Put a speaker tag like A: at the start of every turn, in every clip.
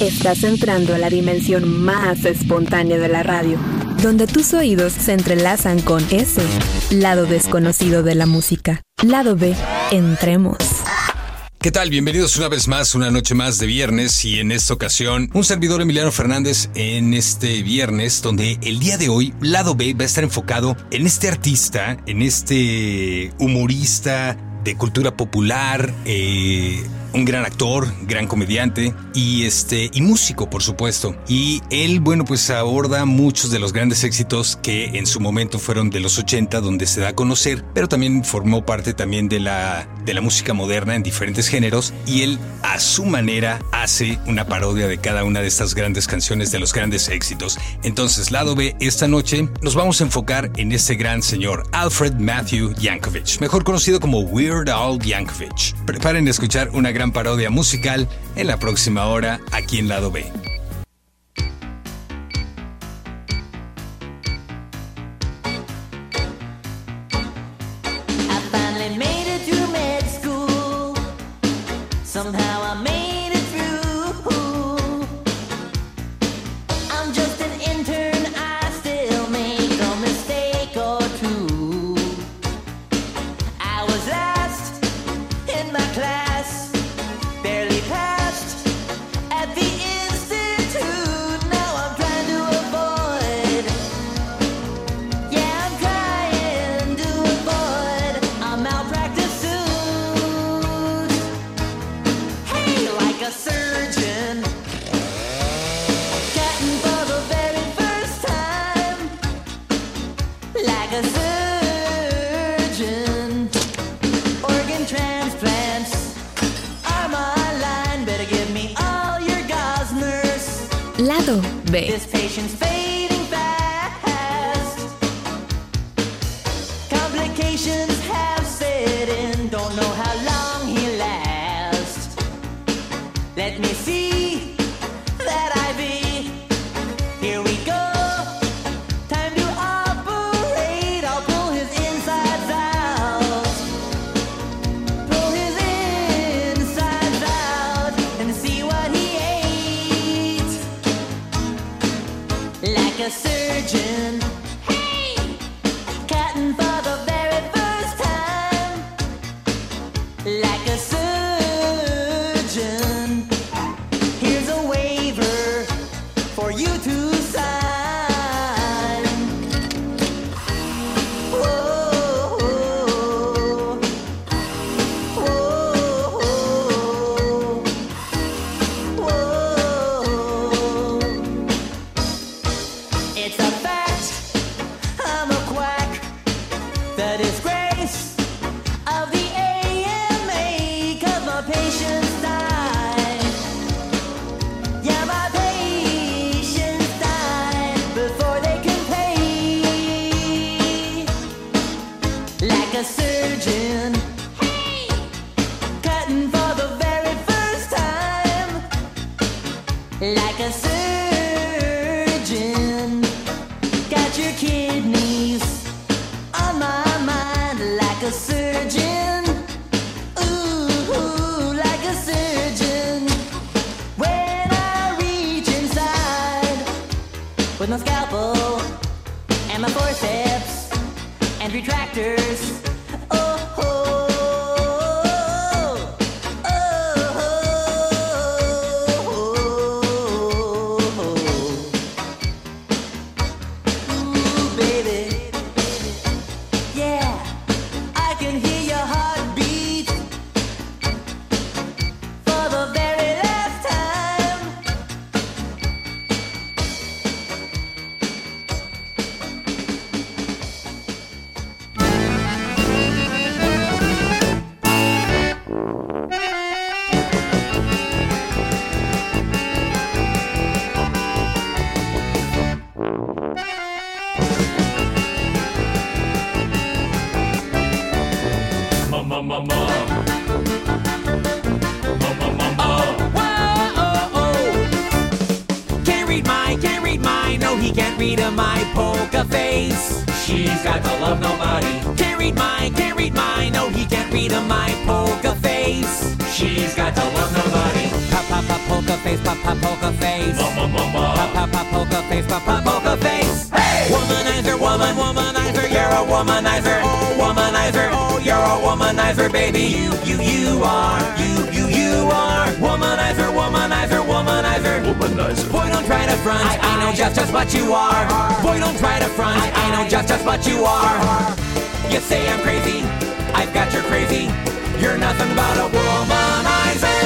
A: Estás entrando a la dimensión más espontánea de la radio, donde tus oídos se entrelazan con ese lado desconocido de la música. Lado B, entremos.
B: ¿Qué tal? Bienvenidos una vez más, una noche más de viernes y en esta ocasión un servidor Emiliano Fernández en este viernes donde el día de hoy lado B va a estar enfocado en este artista, en este humorista de cultura popular, eh, un gran actor, gran comediante y este y músico, por supuesto. Y él, bueno, pues aborda muchos de los grandes éxitos que en su momento fueron de los 80 donde se da a conocer, pero también formó parte también de la de la música moderna en diferentes géneros y él a su manera hace una parodia de cada una de estas grandes canciones de los grandes éxitos. Entonces, lado B, esta noche nos vamos a enfocar en este gran señor Alfred Matthew Yankovic, mejor conocido como Weird Al Yankovic. Preparen a escuchar una gran gran parodia musical en la próxima hora aquí en Lado B.
C: face, baby. You, you, you are, you, you, you are. Womanizer, womanizer, womanizer.
D: Womanizer.
C: Boy, don't try to front. I, I know just just what you are. Boy, don't try to front. I, I know just just what you are. You say I'm crazy. I've got your crazy. You're nothing but a womanizer.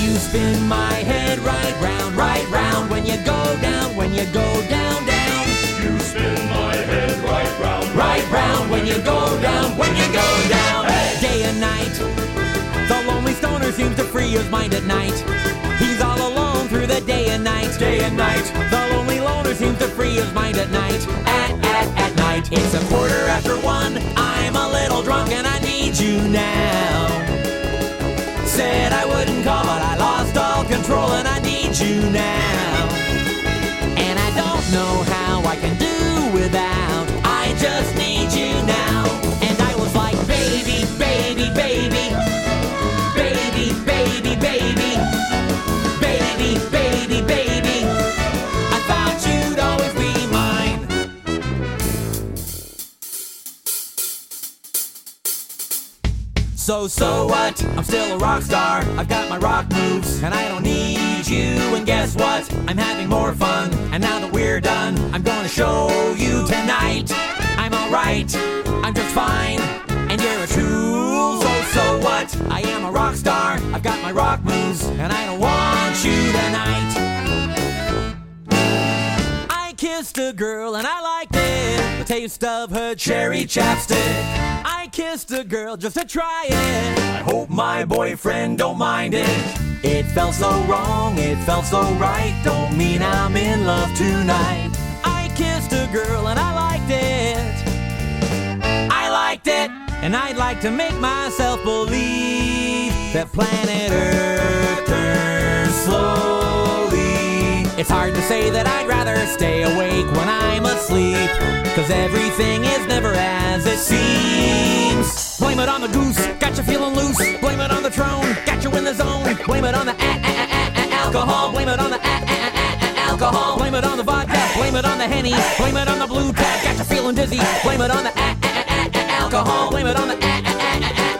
C: You spin my head right round, right round. When you go down, when you go down, down.
D: You spin my head right round.
C: Right round when you go down, when you go down. Day and night. The lonely stoner seems to free his mind at night. He's all alone through the day and night. Day and night. The lonely loner seems to free his mind at night. At, at, at night. It's a quarter after one. I'm a little drunk and I need you now. Said I wouldn't call, but I lost all control and I need you now. And I don't know how I can do without. Just need you now. And I was like, baby, baby, baby. Baby, baby, baby. Baby, baby, baby. I thought you'd always be mine. So, so what? I'm still a rock star. I've got my rock moves, and I don't need you. And guess what? I'm having more fun. And now that we're done, I'm gonna show you tonight. I'm I'm just fine. And you're a tool. So, so what? I am a rock star. I've got my rock moves, and I don't want you tonight. I kissed a girl and I liked it. The taste of her cherry chapstick. I kissed a girl just to try it. I hope my boyfriend don't mind it. It felt so wrong, it felt so right. Don't mean I'm in love tonight. I kissed a girl and I liked it. Liked it, and I'd like to make myself believe that planet Earth turns slowly. It's hard to say that I'd rather stay awake when I'm asleep, cause everything is never as it seems. Blame it on the goose, got you feeling loose. Blame it on the throne, got you in the zone. Blame it on the a- a- a- alcohol. Blame it on the alcohol. Blame it on the vodka. Blame it on the henny. Blame it on the blue tab, got you feeling dizzy. Blame it on the a- alcohol. Blame it on the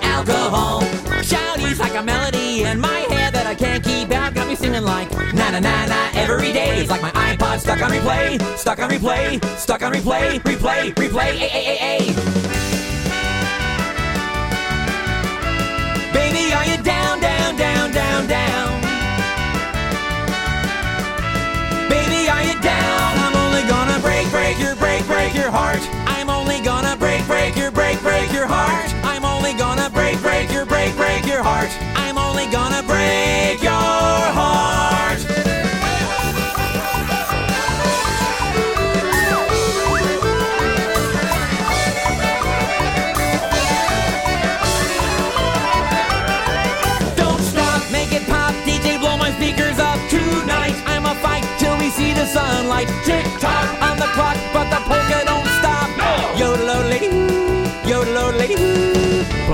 C: alcohol. Shouties like a melody in my head that I can't keep out. Got me singing like na na na na every day. It's like my iPod stuck on replay, stuck on replay, stuck on replay, replay, replay. A a a a. Baby, are you down, down, down, down, down? Baby, are you down? I'm only gonna break, break your, break, break your heart. I'm break, break your, break, break your heart. I'm only gonna break, break your, break, break your heart. I'm only gonna break your heart. Don't stop, make it pop, DJ, blow my speakers up tonight. I'ma fight till we see the sunlight. Tick tock on the clock, but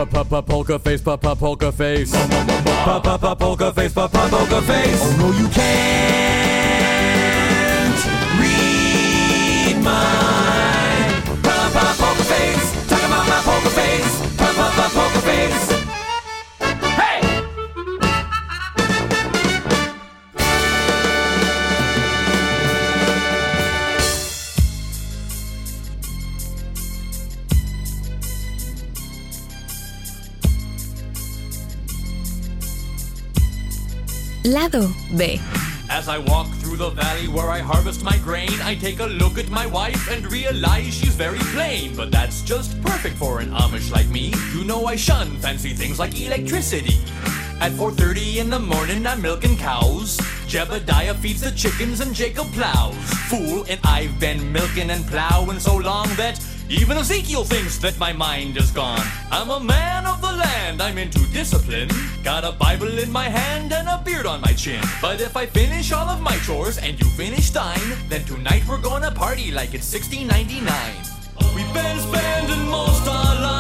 C: polka face, polka face. Polka face, polka face. Oh no, you can't read my polka face. Talk about my polka face, polka face.
A: Lado B.
E: As I walk through the valley where I harvest my grain, I take a look at my wife and realize she's very plain. But that's just perfect for an Amish like me. You know I shun fancy things like electricity. At 4.30 in the morning, I'm milking cows. Jebediah feeds the chickens and Jacob plows. Fool, and I've been milking and plowing so long that even Ezekiel thinks that my mind is gone. I'm a man of the land, I'm into discipline. Got a Bible in my hand and a beard on my chin. But if I finish all of my chores and you finish thine, then tonight we're gonna party like it's 1699. We've been spending most our lives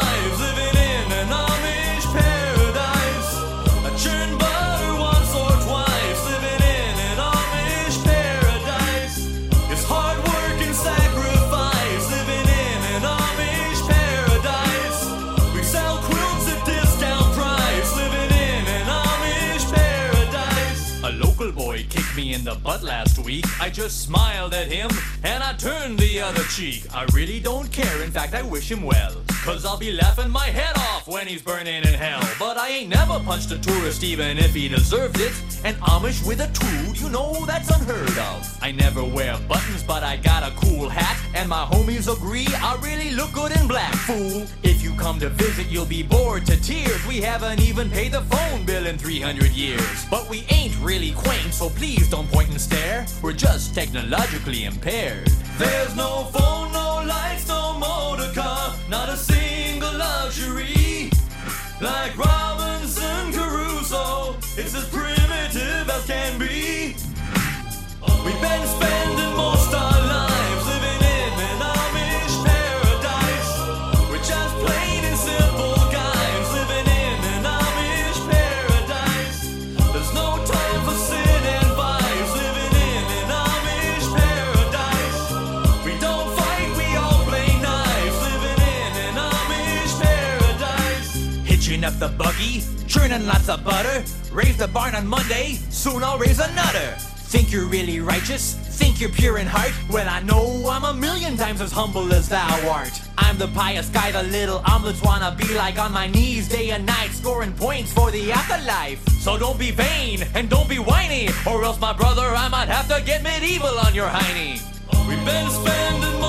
E: me in the butt last week, I just smiled at him and I turned the other cheek. I really don't care, in fact, I wish him well. Cause I'll be laughing my head off when he's burning in hell. But I ain't never punched a tourist even if he deserved it. And Amish with a tool, you know that's unheard of. I never wear buttons, but I got a cool hat. And my homies agree I really look good in black, fool. If you come to visit, you'll be bored to tears. We haven't even paid the phone bill in 300 years. But we ain't really quaint, so please don't point and stare. We're just technologically impaired. There's no phone, Like Robinson Crusoe, it's as primitive as can be. We've been spending the buggy, churning lots of butter. Raise the barn on Monday, soon I'll raise another. Think you're really righteous? Think you're pure in heart? Well, I know I'm a million times as humble as thou art. I'm the pious guy the little Amlettes wanna be like on my knees day and night, scoring points for the afterlife. So don't be vain and don't be whiny, or else, my brother, I might have to get medieval on your hiney. We've been spending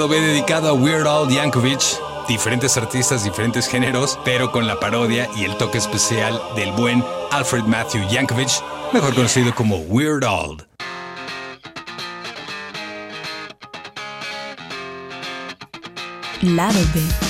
B: Lado B dedicado a Weird Al Yankovic. Diferentes artistas, diferentes géneros, pero con la parodia y el toque especial del buen Alfred Matthew Yankovic, mejor conocido como Weird Al.
A: Lado B.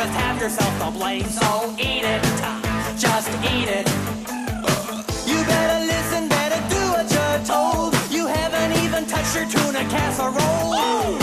C: just have yourself to blame. So eat it, just eat it. You better listen, better do what you're told. You haven't even touched your tuna casserole. Ooh.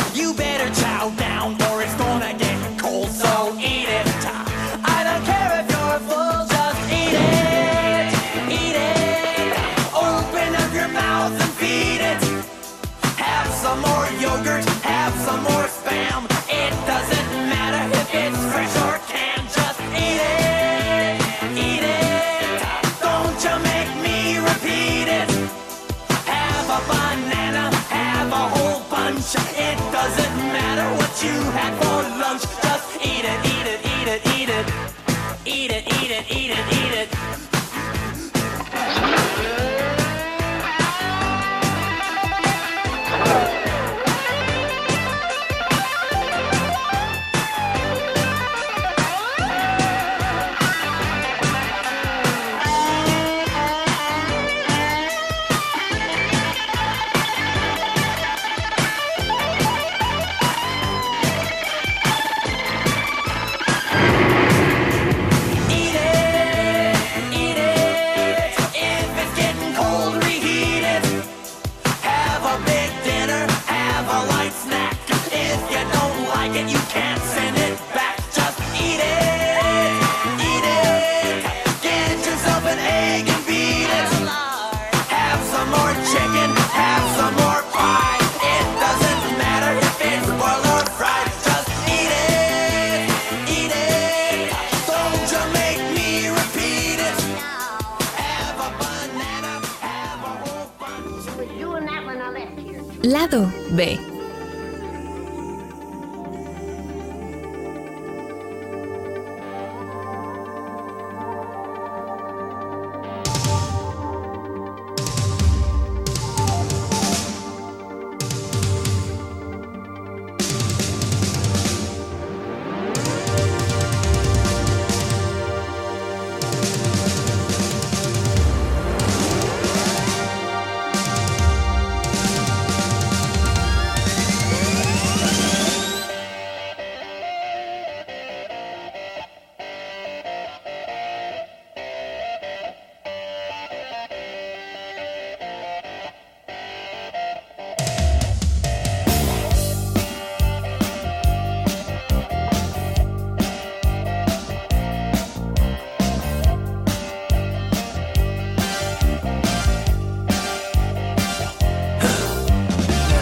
C: get. You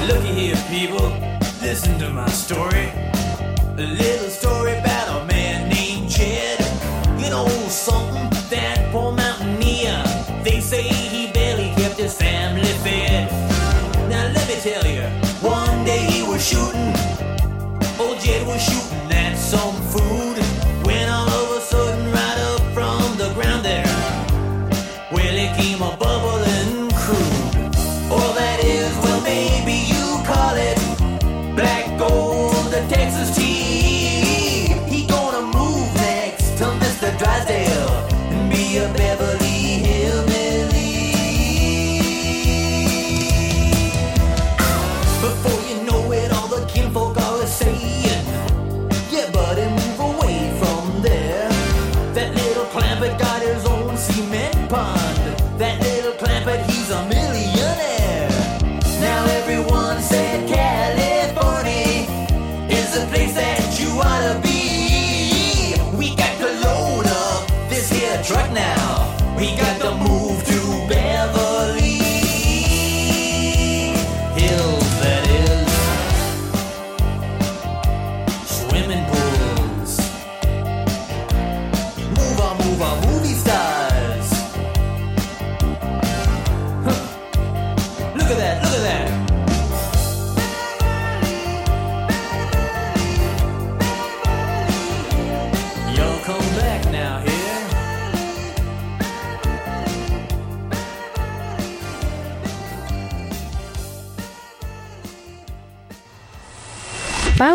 C: Looky here, people, listen to my story. A little story about a man named Jed. You know something, that poor mountaineer. They say he barely kept his family fed. Now let me tell you, one day he was shooting. Old Jed was shooting at some fool.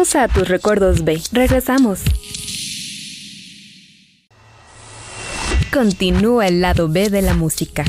C: Pausa a tus recuerdos B. Regresamos. Continúa el lado B de la música.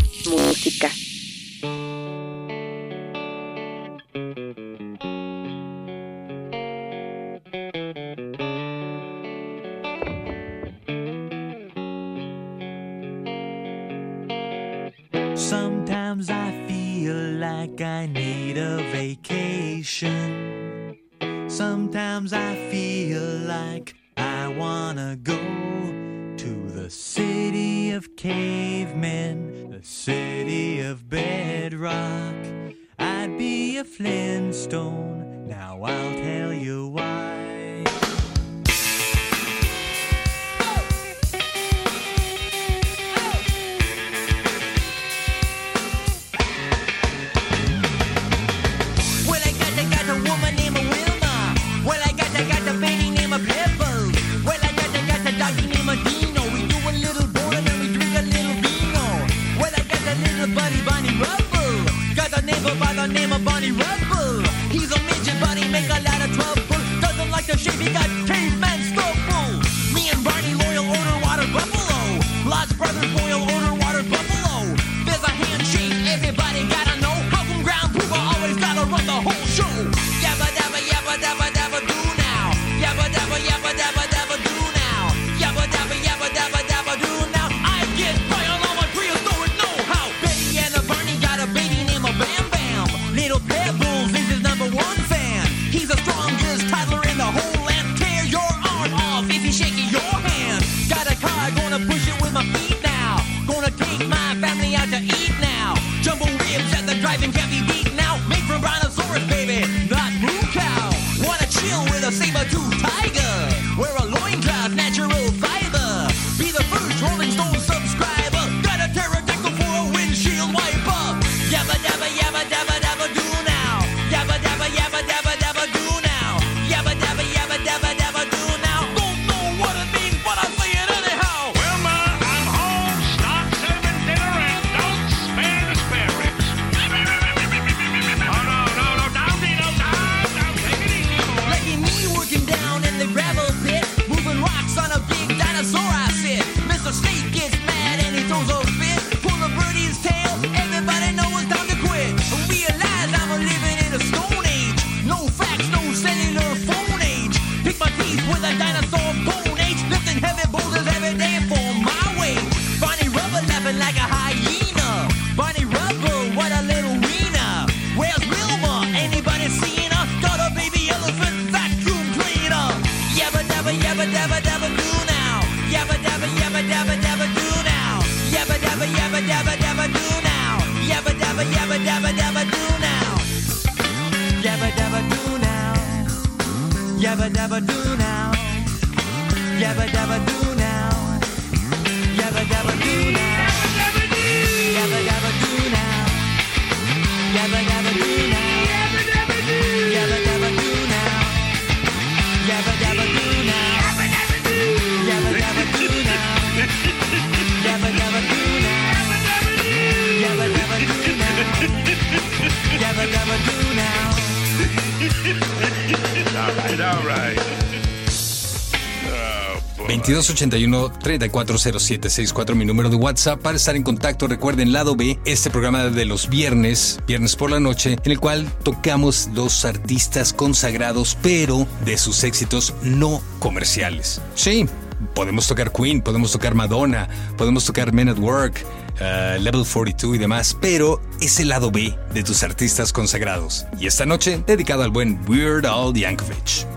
B: 381-340764, mi número de WhatsApp, para estar en contacto. Recuerden, Lado B, este programa de los viernes, viernes por la noche, en el cual tocamos los artistas consagrados, pero de sus éxitos no comerciales. Sí, podemos tocar Queen, podemos tocar Madonna, podemos tocar Men at Work, uh, Level 42 y demás, pero es el lado B de tus artistas consagrados. Y esta noche, dedicado al buen Weird Al Yankovic.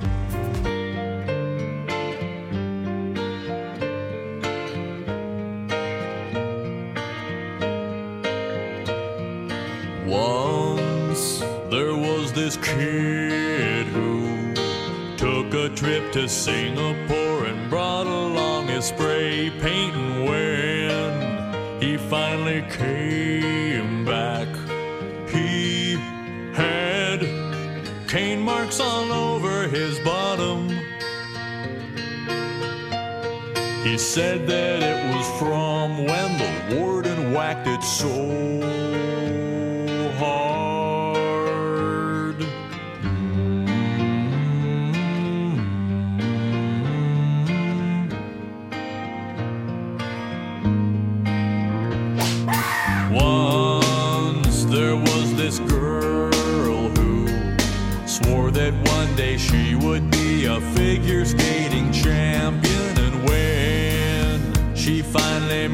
E: to Singapore and brought along his spray paint. And when he finally came back, he had cane marks all over his bottom. He said that it was from when the warden whacked it so figure skating champion. And when she finally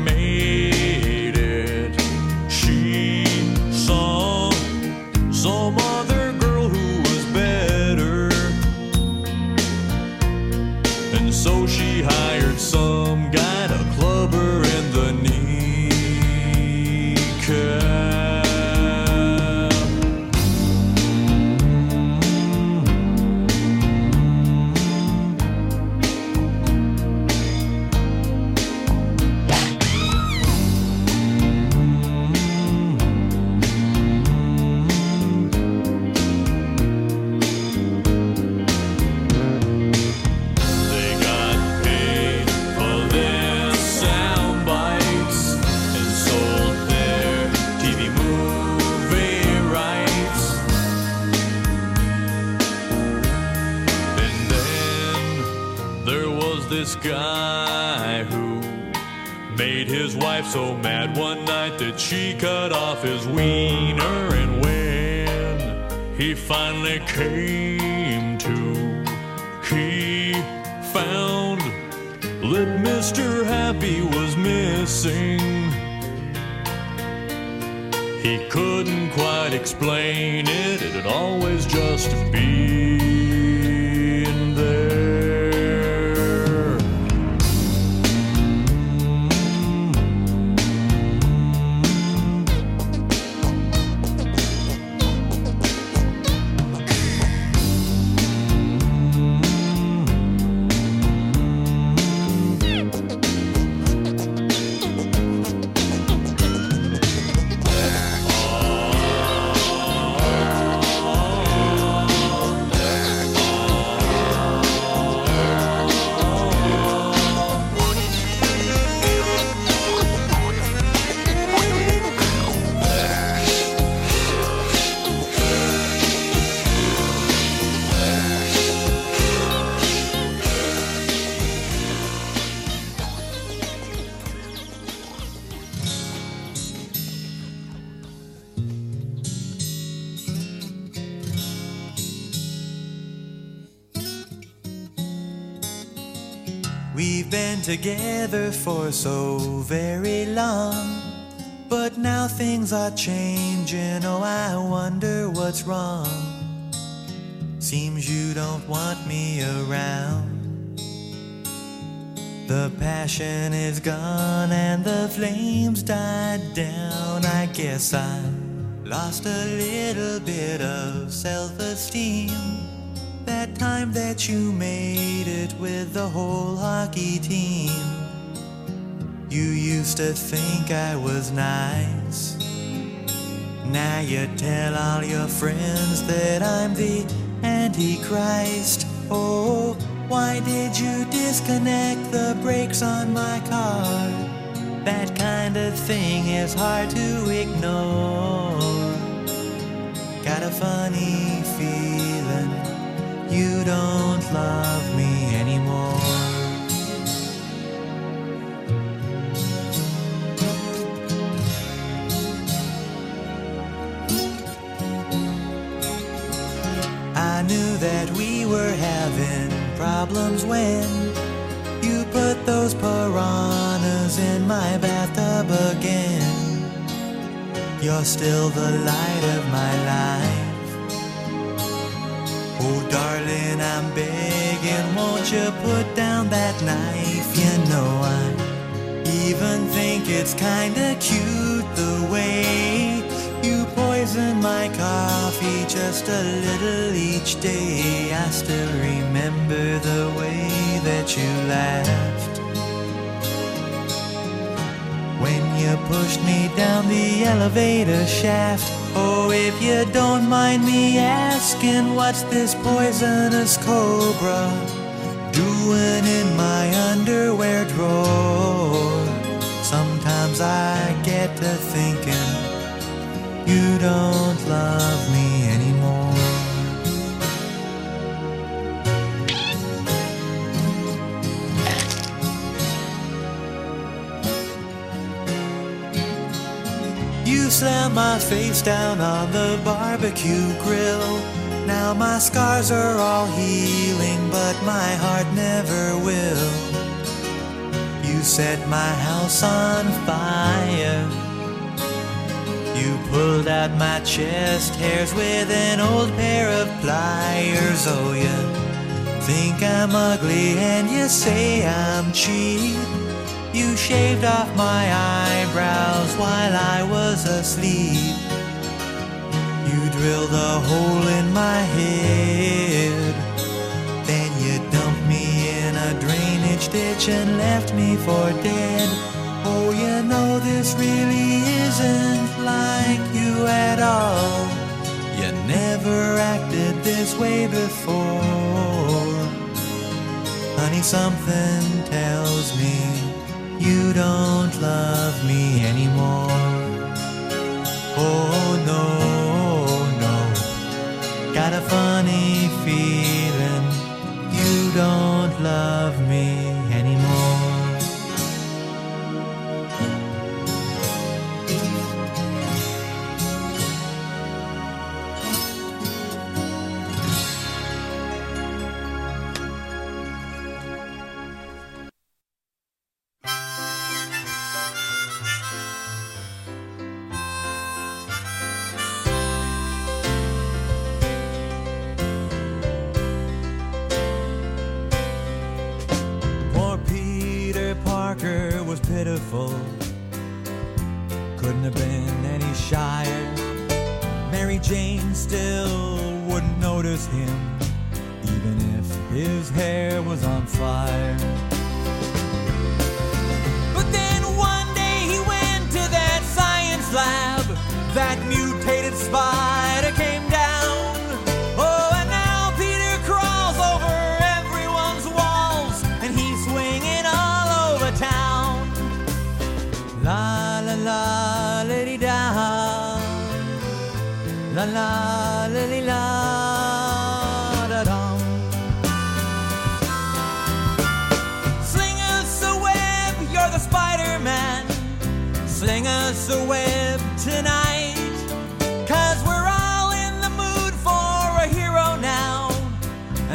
C: together for so very long, but now things are changing. Oh, I wonder what's wrong. Seems you don't want me around. The passion is gone and the flames died down. I guess I lost a little bit of self esteem. That time that you made it with the whole hockey team. You used to think I was nice. Now you tell all your friends that I'm the Antichrist. Oh, why did you disconnect the brakes on my car? That kind of thing is hard to ignore. Got a funny you don't love me anymore. I knew that we were having problems when you put those piranhas in my bathtub again. You're still the light of my life. Oh, darling, I'm begging, won't you put down that knife? You know, I even think it's kinda cute the way you poison my coffee just a little each day. I still remember the way that you laughed. When you pushed me down the elevator shaft. Oh, if you don't mind me asking, what's this poisonous cobra doing in my underwear drawer? Sometimes I get to thinking you don't love Slam my face down on the barbecue grill.
F: Now my scars are all healing, but my heart never will. You set my house on fire. You pulled out my chest hairs with an old pair of pliers. Oh, you think I'm ugly and you say I'm cheap. You shaved off my eyebrows while I was asleep. You drilled a hole in my head. Then you dumped me in a drainage ditch and left me for dead. Oh, you know this really isn't like you at all. You never acted this way before. Honey, something tells me you don't love me anymore. Oh no, no. Got a funny feeling you don't love me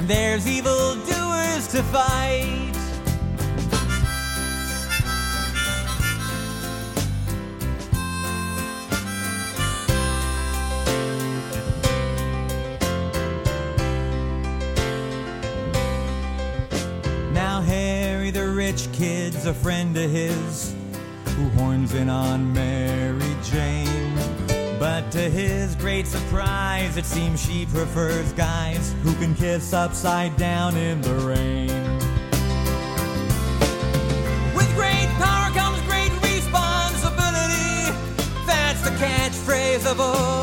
C: And there's evil doers to fight. Now Harry the rich kid's a friend of his who horns in on Mary Jane. To his great surprise, it seems she prefers guys who can kiss upside down in the rain. With great power comes great responsibility. That's the catchphrase of old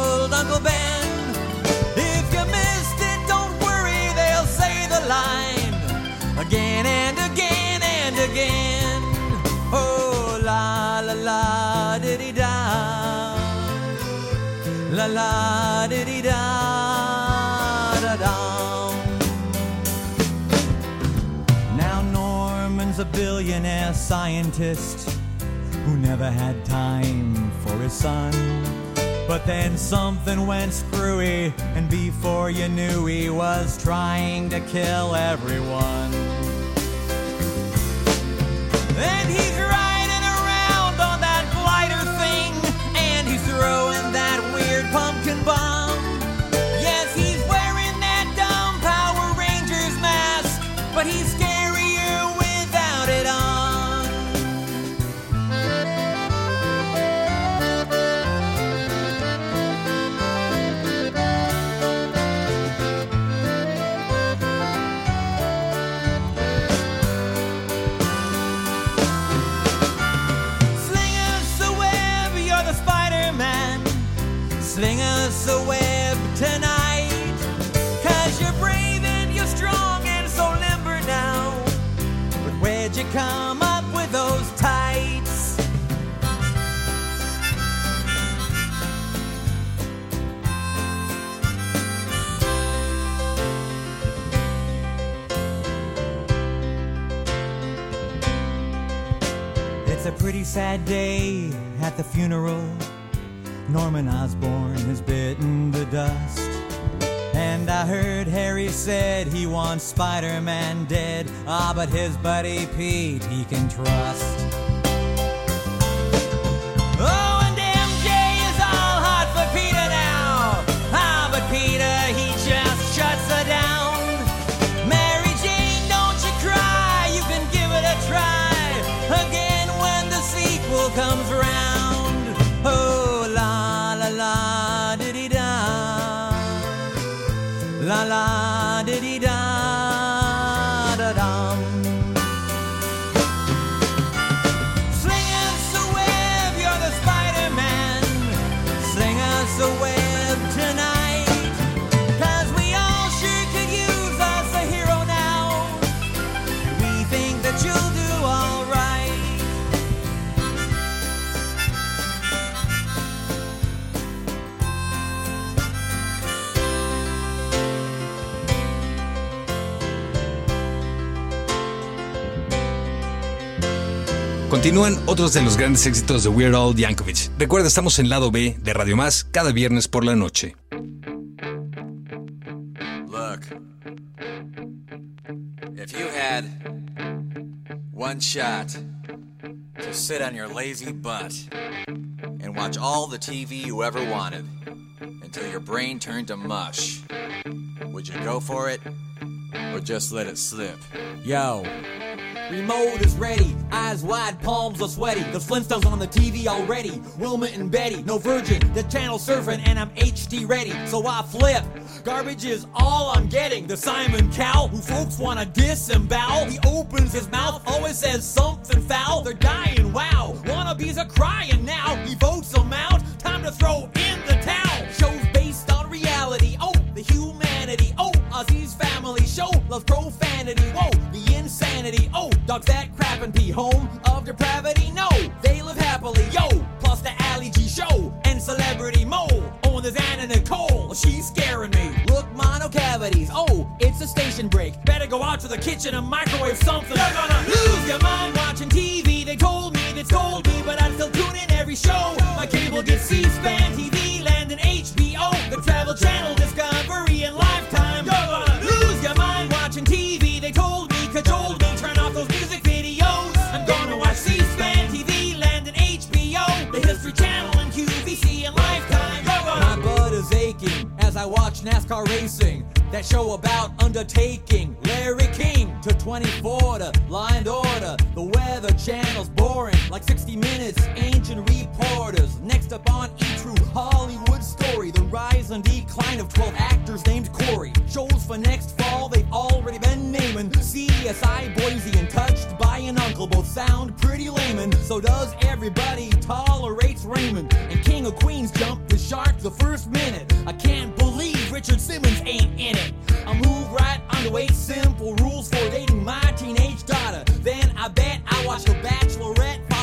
C: La la, diddy da, da da. Now Norman's a billionaire scientist who never had time for his son. But then something went screwy, and before you knew, he was trying to kill everyone. And he's
F: buddy Pete he can trust.
B: Continúan otros de los grandes éxitos de Weird Al Yankovic. Recuerda, estamos en lado B de Radio Más cada viernes por la noche.
G: Look, if you had one shot to sit on your lazy butt and watch all the TV you ever wanted until your brain turned to mush, would you go for it or just let it slip?
C: Yo. Remote is ready, eyes wide, palms are sweaty. The Flintstones on the TV already. Wilma and Betty, no virgin. The channel surfing and I'm HD ready. So I flip. Garbage is all I'm getting. The Simon Cowell, who folks wanna disembowel. He opens his mouth, always says something foul. They're dying, wow. Wannabes are crying that crap and pee. Home of depravity. No, they live happily. Yo, plus the Ali G show and celebrity Mo. Oh, and there's Anna Nicole. She's scaring me. Look, mono cavities. Oh, it's a station break. Better go out to the kitchen and microwave something. You're gonna lose your mind watching TV. They told me, they told me, but I'd still tune in every show. My cable gets C-SPAN, TV NASCAR racing. That show about undertaking Larry King to 24 to and Order. The Weather Channel's boring, like 60 Minutes. Ancient reporters. Next up on E True Hollywood story, the rise and decline of 12 actors named Corey. Shows for next fall they've already been naming. CSI Boise and Touched by an Uncle both sound pretty layman. So does everybody tolerates Raymond and King of Queens jumped the shark the first minute.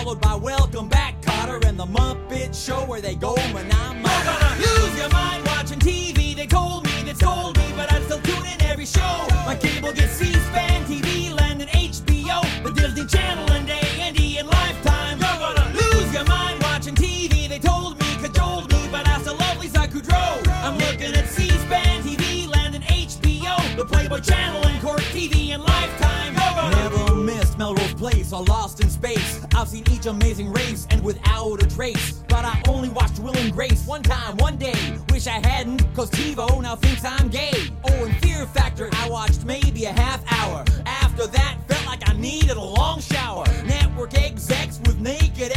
C: Followed by Welcome Back, Kotter, and The Muppet Show, where they go manama. You're gonna lose your mind watching TV. They told me, they told me, but I still tune in every show. My cable gets C-SPAN, TV Land, and HBO, the Disney Channel, and A&E, and Lifetime. You're gonna lose your mind watching TV. They told me, cajoled me, but I still love Lisa Kudrow. I'm looking at C-SPAN, TV Land, and HBO, the Playboy Channel, and Court TV, and Lifetime. You're gonna never missed Melrose Place or Lost in Space. I've seen each amazing race and without a trace. But I only watched Will and Grace one time, one day. Wish I hadn't, cause TiVo now thinks I'm gay. Oh, and Fear Factor, I watched maybe a half hour. After that, felt like I needed a long shower. Network execs with naked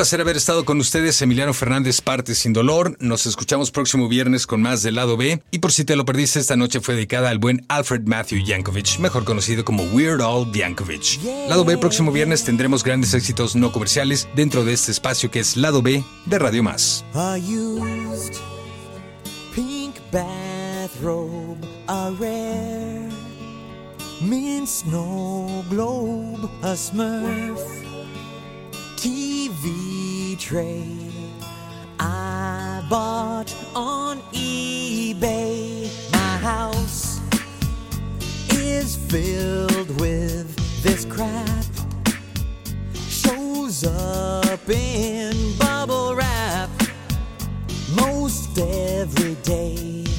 B: placer haber estado con ustedes, Emiliano Fernández, Parte Sin Dolor. Nos escuchamos próximo viernes con más del lado B. Y por si te lo perdiste, esta noche fue dedicada al buen Alfred Matthew Yankovic, mejor conocido como Weird Al Yankovic. Lado B, próximo viernes tendremos grandes éxitos no comerciales dentro de este espacio que es Lado B de Radio Más.
C: Bathrobe, a rare snow globe, a smurf TV I bought on eBay. My house is filled with this crap shows up in bubble wrap most every day.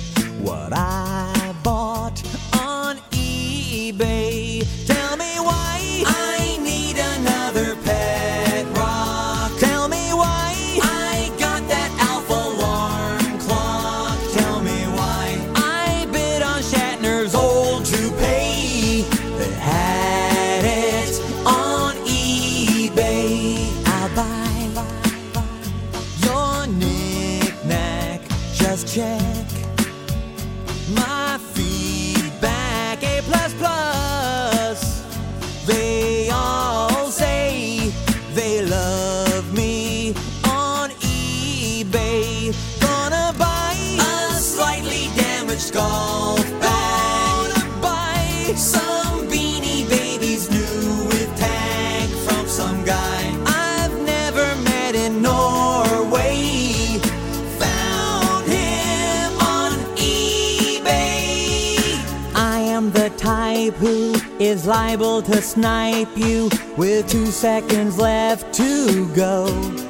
C: Seconds left to go.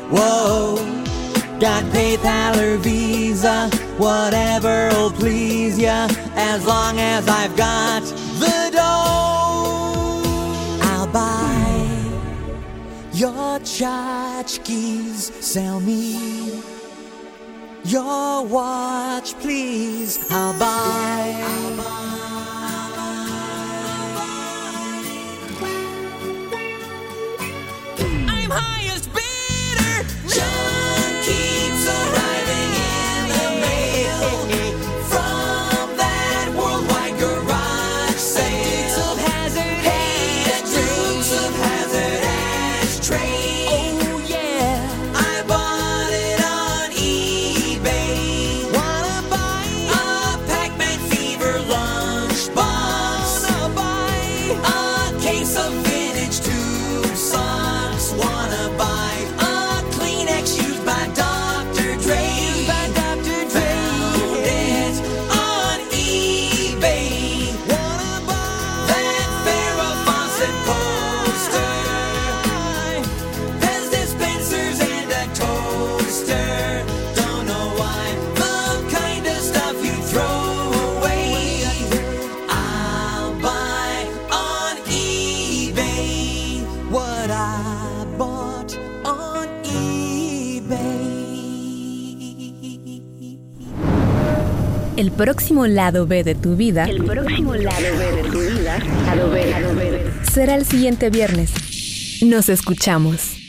C: Whoa. Got PayPal or Visa, whatever'll please ya, as long as I've got the dough. I'll buy your tchotchkes, sell me your watch, please. I'll buy. I'll I'm
A: El próximo lado B de tu vida
H: El próximo lado B de tu vida, lado B, lado B.
A: será el siguiente viernes. Nos escuchamos.